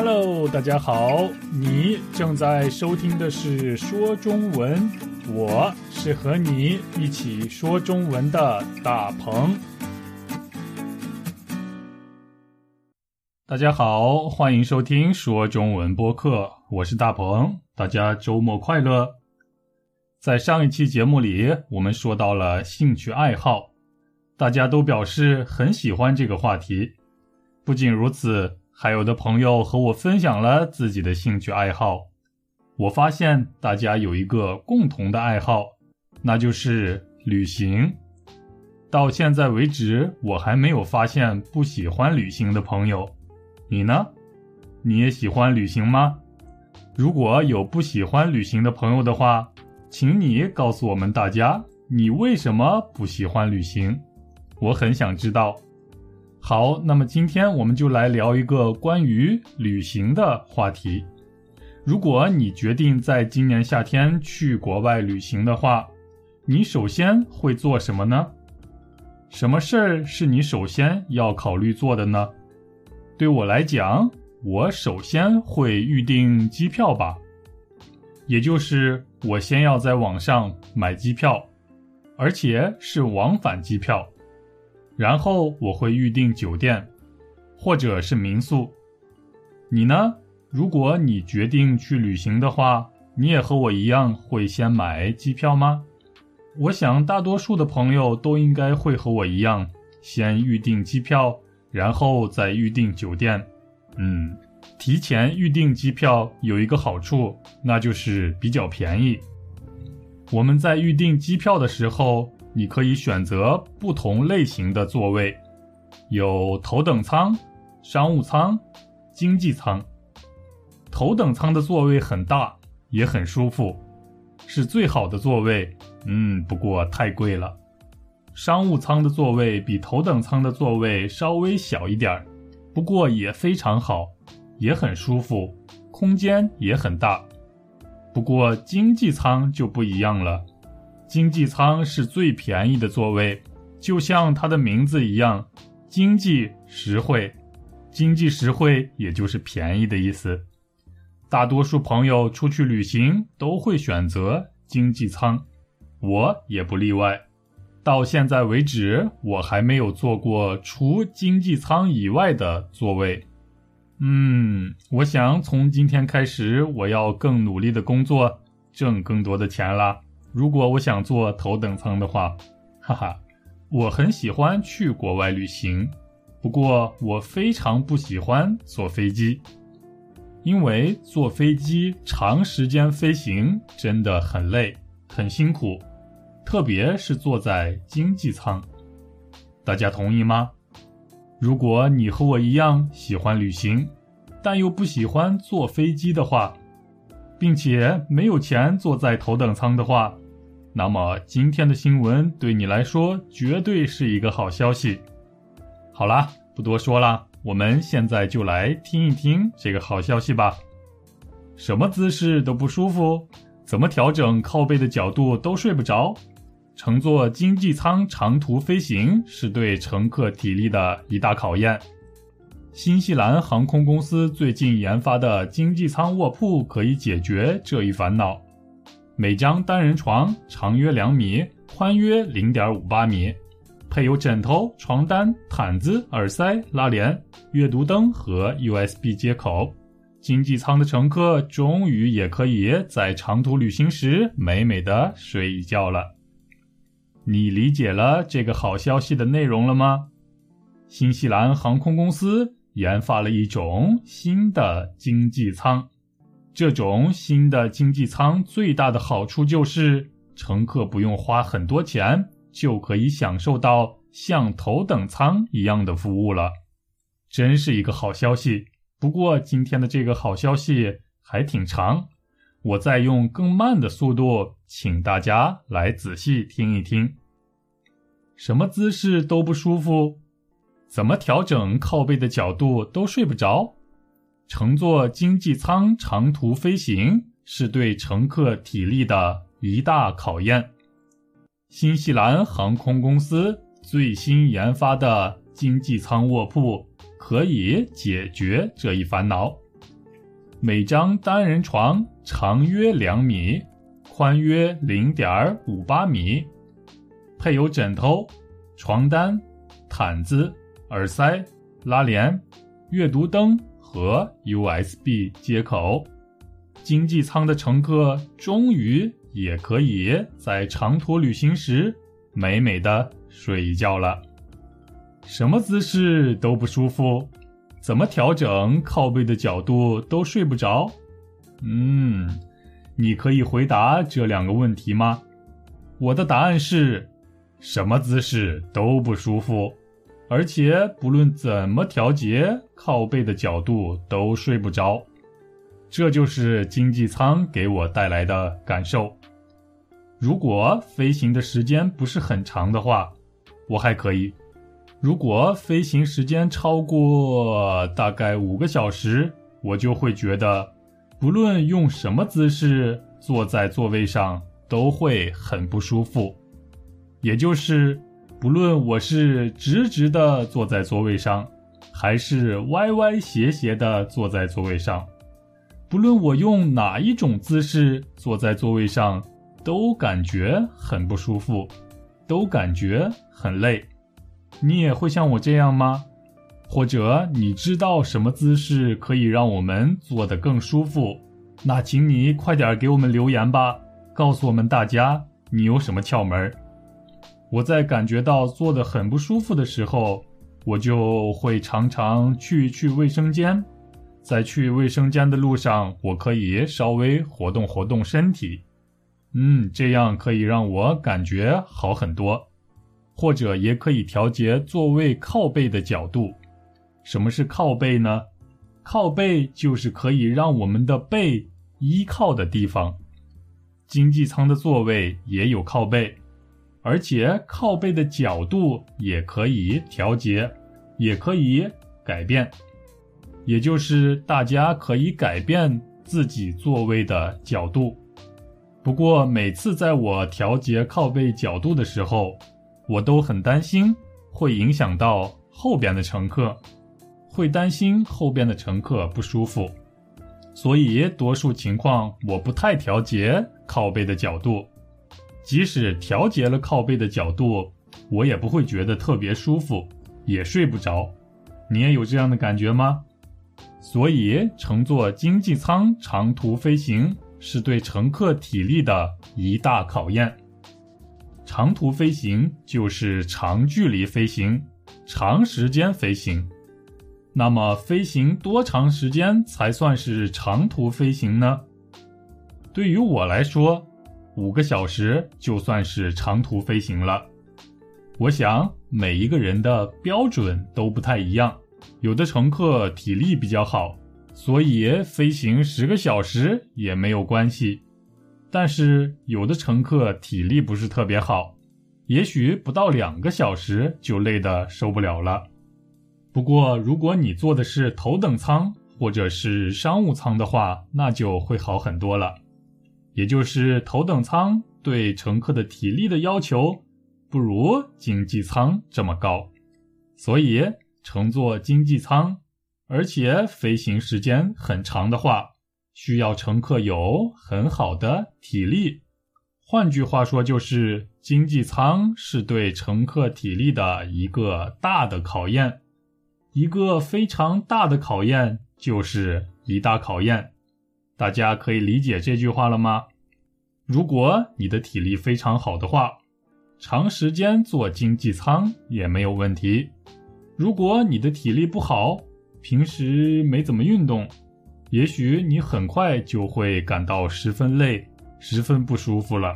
Hello，大家好，你正在收听的是说中文，我是和你一起说中文的大鹏。大家好，欢迎收听说中文播客，我是大鹏，大家周末快乐。在上一期节目里，我们说到了兴趣爱好，大家都表示很喜欢这个话题。不仅如此。还有的朋友和我分享了自己的兴趣爱好，我发现大家有一个共同的爱好，那就是旅行。到现在为止，我还没有发现不喜欢旅行的朋友。你呢？你也喜欢旅行吗？如果有不喜欢旅行的朋友的话，请你告诉我们大家，你为什么不喜欢旅行？我很想知道。好，那么今天我们就来聊一个关于旅行的话题。如果你决定在今年夏天去国外旅行的话，你首先会做什么呢？什么事儿是你首先要考虑做的呢？对我来讲，我首先会预订机票吧，也就是我先要在网上买机票，而且是往返机票。然后我会预订酒店，或者是民宿。你呢？如果你决定去旅行的话，你也和我一样会先买机票吗？我想大多数的朋友都应该会和我一样，先预订机票，然后再预订酒店。嗯，提前预订机票有一个好处，那就是比较便宜。我们在预订机票的时候。你可以选择不同类型的座位，有头等舱、商务舱、经济舱。头等舱的座位很大，也很舒服，是最好的座位。嗯，不过太贵了。商务舱的座位比头等舱的座位稍微小一点儿，不过也非常好，也很舒服，空间也很大。不过经济舱就不一样了。经济舱是最便宜的座位，就像它的名字一样，经济实惠。经济实惠也就是便宜的意思。大多数朋友出去旅行都会选择经济舱，我也不例外。到现在为止，我还没有坐过除经济舱以外的座位。嗯，我想从今天开始，我要更努力的工作，挣更多的钱啦。如果我想坐头等舱的话，哈哈，我很喜欢去国外旅行，不过我非常不喜欢坐飞机，因为坐飞机长时间飞行真的很累，很辛苦，特别是坐在经济舱。大家同意吗？如果你和我一样喜欢旅行，但又不喜欢坐飞机的话，并且没有钱坐在头等舱的话，那么今天的新闻对你来说绝对是一个好消息。好啦，不多说了，我们现在就来听一听这个好消息吧。什么姿势都不舒服，怎么调整靠背的角度都睡不着。乘坐经济舱长途飞行是对乘客体力的一大考验。新西兰航空公司最近研发的经济舱卧铺可以解决这一烦恼。每张单人床长约两米，宽约零点五八米，配有枕头、床单、毯子、耳塞、拉帘、阅读灯和 USB 接口。经济舱的乘客终于也可以在长途旅行时美美的睡一觉了。你理解了这个好消息的内容了吗？新西兰航空公司。研发了一种新的经济舱，这种新的经济舱最大的好处就是乘客不用花很多钱就可以享受到像头等舱一样的服务了，真是一个好消息。不过今天的这个好消息还挺长，我再用更慢的速度，请大家来仔细听一听。什么姿势都不舒服？怎么调整靠背的角度都睡不着。乘坐经济舱长途飞行是对乘客体力的一大考验。新西兰航空公司最新研发的经济舱卧铺可以解决这一烦恼。每张单人床长约两米，宽约零点五八米，配有枕头、床单、毯子、耳塞、拉帘、阅读灯和 USB 接口。经济舱的乘客终于也可以在长途旅行时美美的睡一觉了。什么姿势都不舒服，怎么调整靠背的角度都睡不着？嗯，你可以回答这两个问题吗？我的答案是：什么姿势都不舒服，而且不论怎么调节靠背的角度都睡不着。这就是经济舱给我带来的感受。如果飞行的时间不是很长的话，我还可以；如果飞行时间超过大概五个小时，我就会觉得，不论用什么姿势坐在座位上都会很不舒服。也就是，不论我是直直的坐在座位上，还是歪歪斜斜的坐在座位上。不论我用哪一种姿势坐在座位上，都感觉很不舒服，都感觉很累。你也会像我这样吗？或者你知道什么姿势可以让我们坐得更舒服？那请你快点给我们留言吧，告诉我们大家你有什么窍门儿。我在感觉到坐得很不舒服的时候，我就会常常去去卫生间。在去卫生间的路上，我可以稍微活动活动身体，嗯，这样可以让我感觉好很多。或者也可以调节座位靠背的角度。什么是靠背呢？靠背就是可以让我们的背依靠的地方。经济舱的座位也有靠背，而且靠背的角度也可以调节，也可以改变。也就是大家可以改变自己座位的角度，不过每次在我调节靠背角度的时候，我都很担心会影响到后边的乘客，会担心后边的乘客不舒服，所以多数情况我不太调节靠背的角度，即使调节了靠背的角度，我也不会觉得特别舒服，也睡不着。你也有这样的感觉吗？所以，乘坐经济舱长途飞行是对乘客体力的一大考验。长途飞行就是长距离飞行、长时间飞行。那么，飞行多长时间才算是长途飞行呢？对于我来说，五个小时就算是长途飞行了。我想，每一个人的标准都不太一样。有的乘客体力比较好，所以飞行十个小时也没有关系。但是有的乘客体力不是特别好，也许不到两个小时就累得受不了了。不过如果你坐的是头等舱或者是商务舱的话，那就会好很多了。也就是头等舱对乘客的体力的要求不如经济舱这么高，所以。乘坐经济舱，而且飞行时间很长的话，需要乘客有很好的体力。换句话说，就是经济舱是对乘客体力的一个大的考验，一个非常大的考验，就是一大考验。大家可以理解这句话了吗？如果你的体力非常好的话，长时间坐经济舱也没有问题。如果你的体力不好，平时没怎么运动，也许你很快就会感到十分累、十分不舒服了。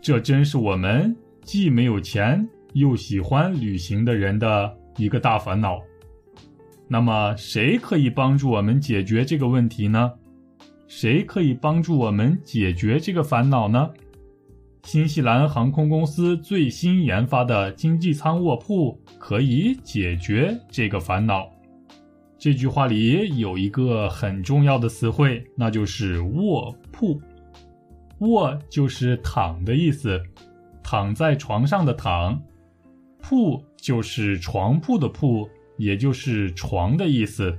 这真是我们既没有钱又喜欢旅行的人的一个大烦恼。那么，谁可以帮助我们解决这个问题呢？谁可以帮助我们解决这个烦恼呢？新西兰航空公司最新研发的经济舱卧铺可以解决这个烦恼。这句话里有一个很重要的词汇，那就是“卧铺”。卧就是躺的意思，躺在床上的躺；铺就是床铺的铺，也就是床的意思。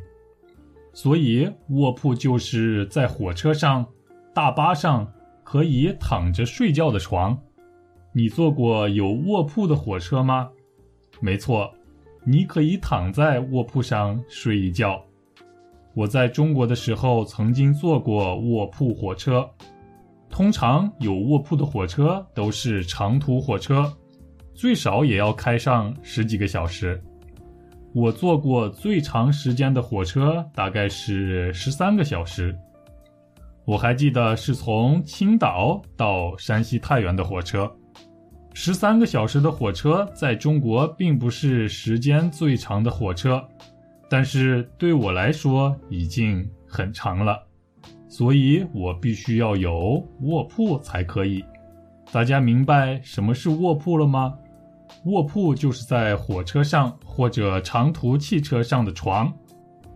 所以卧铺就是在火车上、大巴上可以躺着睡觉的床。你坐过有卧铺的火车吗？没错，你可以躺在卧铺上睡一觉。我在中国的时候曾经坐过卧铺火车。通常有卧铺的火车都是长途火车，最少也要开上十几个小时。我坐过最长时间的火车大概是十三个小时，我还记得是从青岛到山西太原的火车。十三个小时的火车在中国并不是时间最长的火车，但是对我来说已经很长了，所以我必须要有卧铺才可以。大家明白什么是卧铺了吗？卧铺就是在火车上或者长途汽车上的床，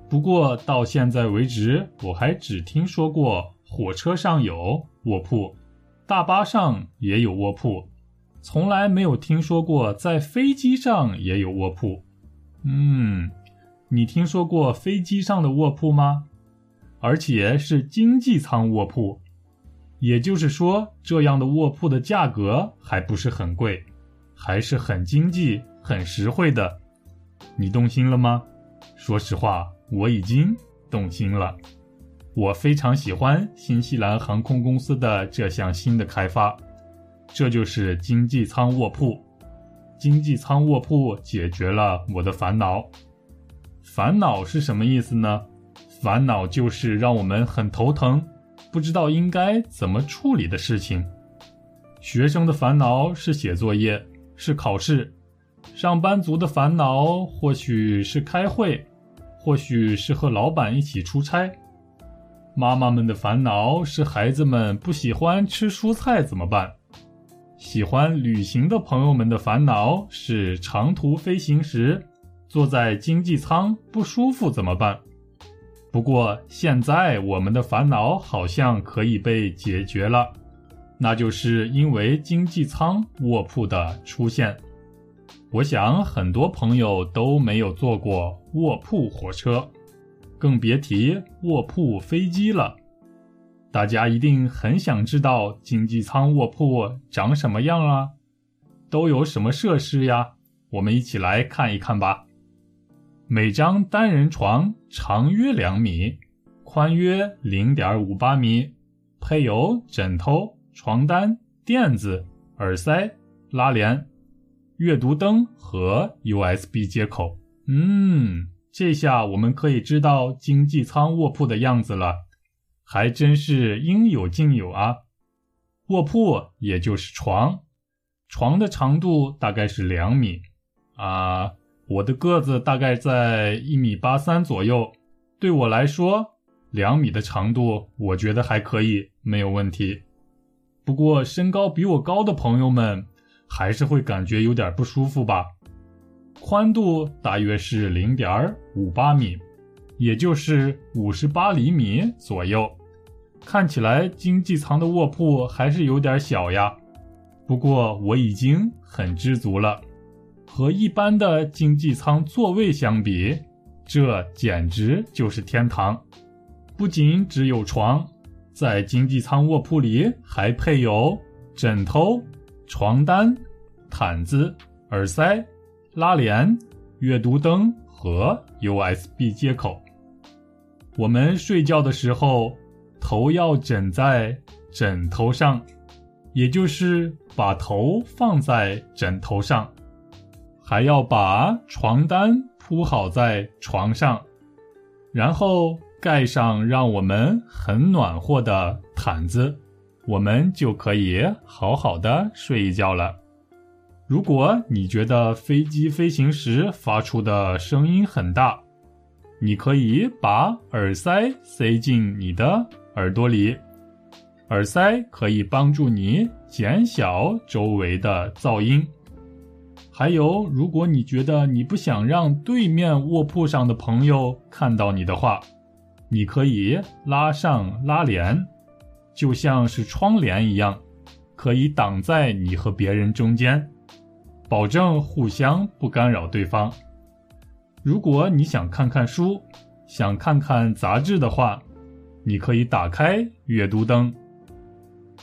不过到现在为止，我还只听说过火车上有卧铺，大巴上也有卧铺，从来没有听说过在飞机上也有卧铺。嗯，你听说过飞机上的卧铺吗？而且是经济舱卧铺，也就是说，这样的卧铺的价格还不是很贵。还是很经济、很实惠的，你动心了吗？说实话，我已经动心了。我非常喜欢新西兰航空公司的这项新的开发，这就是经济舱卧铺。经济舱卧铺解决了我的烦恼。烦恼是什么意思呢？烦恼就是让我们很头疼，不知道应该怎么处理的事情。学生的烦恼是写作业。是考试，上班族的烦恼或许是开会，或许是和老板一起出差。妈妈们的烦恼是孩子们不喜欢吃蔬菜怎么办？喜欢旅行的朋友们的烦恼是长途飞行时坐在经济舱不舒服怎么办？不过现在我们的烦恼好像可以被解决了。那就是因为经济舱卧铺的出现，我想很多朋友都没有坐过卧铺火车，更别提卧铺飞机了。大家一定很想知道经济舱卧铺长什么样啊，都有什么设施呀？我们一起来看一看吧。每张单人床长约两米，宽约零点五八米，配有枕头。床单、垫子、耳塞、拉帘、阅读灯和 USB 接口。嗯，这下我们可以知道经济舱卧铺的样子了，还真是应有尽有啊！卧铺也就是床，床的长度大概是两米啊。我的个子大概在一米八三左右，对我来说，两米的长度我觉得还可以，没有问题。不过，身高比我高的朋友们还是会感觉有点不舒服吧？宽度大约是零点五八米，也就是五十八厘米左右。看起来经济舱的卧铺还是有点小呀。不过我已经很知足了，和一般的经济舱座位相比，这简直就是天堂。不仅只有床。在经济舱卧铺里还配有枕头、床单、毯子、耳塞、拉帘、阅读灯和 USB 接口。我们睡觉的时候，头要枕在枕头上，也就是把头放在枕头上，还要把床单铺好在床上，然后。盖上让我们很暖和的毯子，我们就可以好好的睡一觉了。如果你觉得飞机飞行时发出的声音很大，你可以把耳塞塞进你的耳朵里，耳塞可以帮助你减小周围的噪音。还有，如果你觉得你不想让对面卧铺上的朋友看到你的话，你可以拉上拉帘，就像是窗帘一样，可以挡在你和别人中间，保证互相不干扰对方。如果你想看看书，想看看杂志的话，你可以打开阅读灯。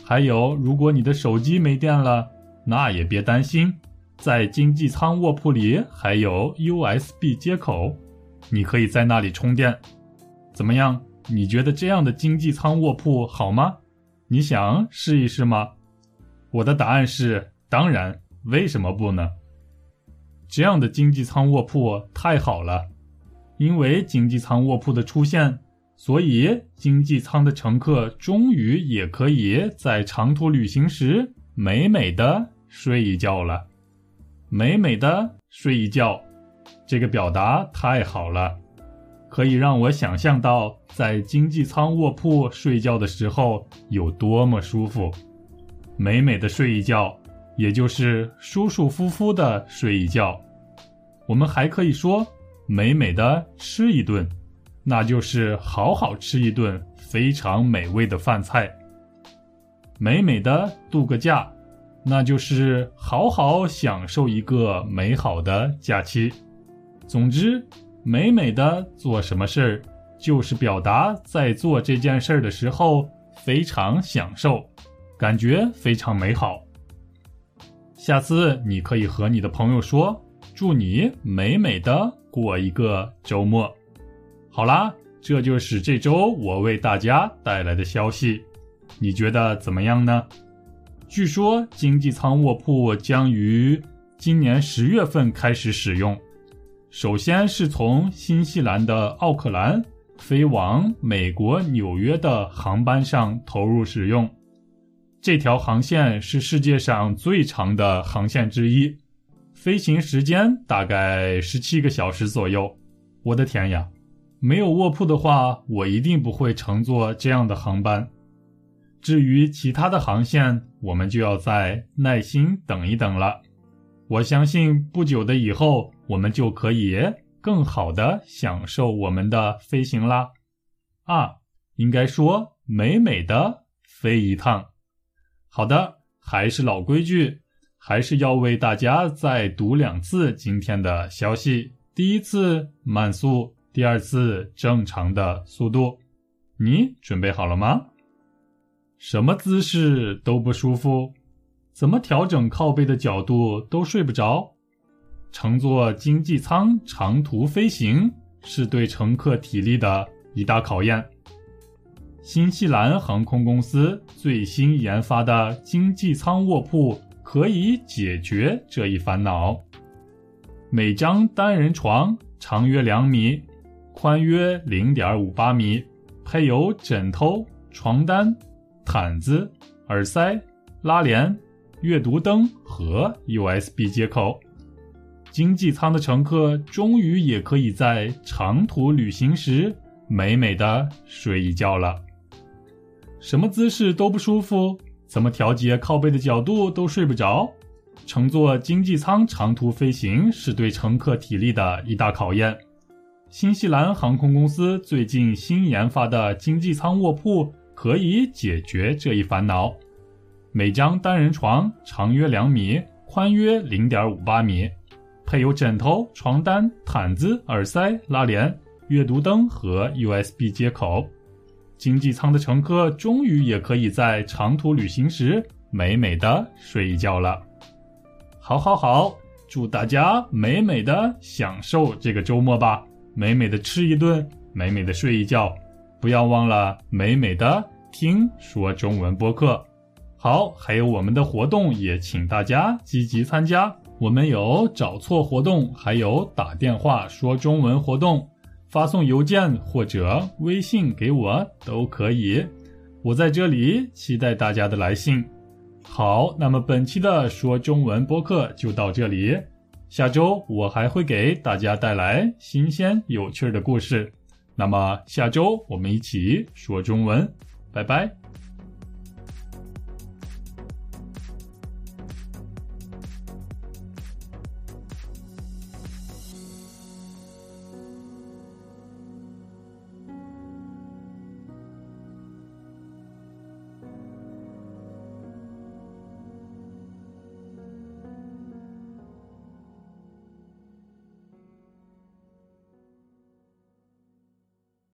还有，如果你的手机没电了，那也别担心，在经济舱卧铺里还有 USB 接口，你可以在那里充电。怎么样？你觉得这样的经济舱卧铺好吗？你想试一试吗？我的答案是当然。为什么不呢？这样的经济舱卧铺太好了，因为经济舱卧铺的出现。所以，经济舱的乘客终于也可以在长途旅行时美美的睡一觉了。美美的睡一觉，这个表达太好了，可以让我想象到在经济舱卧铺睡觉的时候有多么舒服。美美的睡一觉，也就是舒舒服服的睡一觉。我们还可以说美美的吃一顿。那就是好好吃一顿非常美味的饭菜，美美的度个假，那就是好好享受一个美好的假期。总之，美美的做什么事儿，就是表达在做这件事儿的时候非常享受，感觉非常美好。下次你可以和你的朋友说：“祝你美美的过一个周末。”好啦，这就是这周我为大家带来的消息，你觉得怎么样呢？据说经济舱卧铺将于今年十月份开始使用，首先是从新西兰的奥克兰飞往美国纽约的航班上投入使用。这条航线是世界上最长的航线之一，飞行时间大概十七个小时左右。我的天呀！没有卧铺的话，我一定不会乘坐这样的航班。至于其他的航线，我们就要再耐心等一等了。我相信不久的以后，我们就可以更好的享受我们的飞行啦。啊，应该说美美的飞一趟。好的，还是老规矩，还是要为大家再读两次今天的消息。第一次慢速。第二次正常的速度，你准备好了吗？什么姿势都不舒服，怎么调整靠背的角度都睡不着。乘坐经济舱长途飞行是对乘客体力的一大考验。新西兰航空公司最新研发的经济舱卧铺可以解决这一烦恼。每张单人床长约两米。宽约零点五八米，配有枕头、床单、毯子、耳塞、拉帘、阅读灯和 USB 接口。经济舱的乘客终于也可以在长途旅行时美美的睡一觉了。什么姿势都不舒服，怎么调节靠背的角度都睡不着。乘坐经济舱长途飞行是对乘客体力的一大考验。新西兰航空公司最近新研发的经济舱卧铺可以解决这一烦恼。每张单人床长约两米，宽约零点五八米，配有枕头、床单、毯子、耳塞、拉帘、阅读灯和 USB 接口。经济舱的乘客终于也可以在长途旅行时美美的睡一觉了。好，好，好，祝大家美美的享受这个周末吧。美美的吃一顿，美美的睡一觉，不要忘了美美的听说中文播客。好，还有我们的活动也请大家积极参加。我们有找错活动，还有打电话说中文活动，发送邮件或者微信给我都可以。我在这里期待大家的来信。好，那么本期的说中文播客就到这里。下周我还会给大家带来新鲜有趣的故事，那么下周我们一起说中文，拜拜。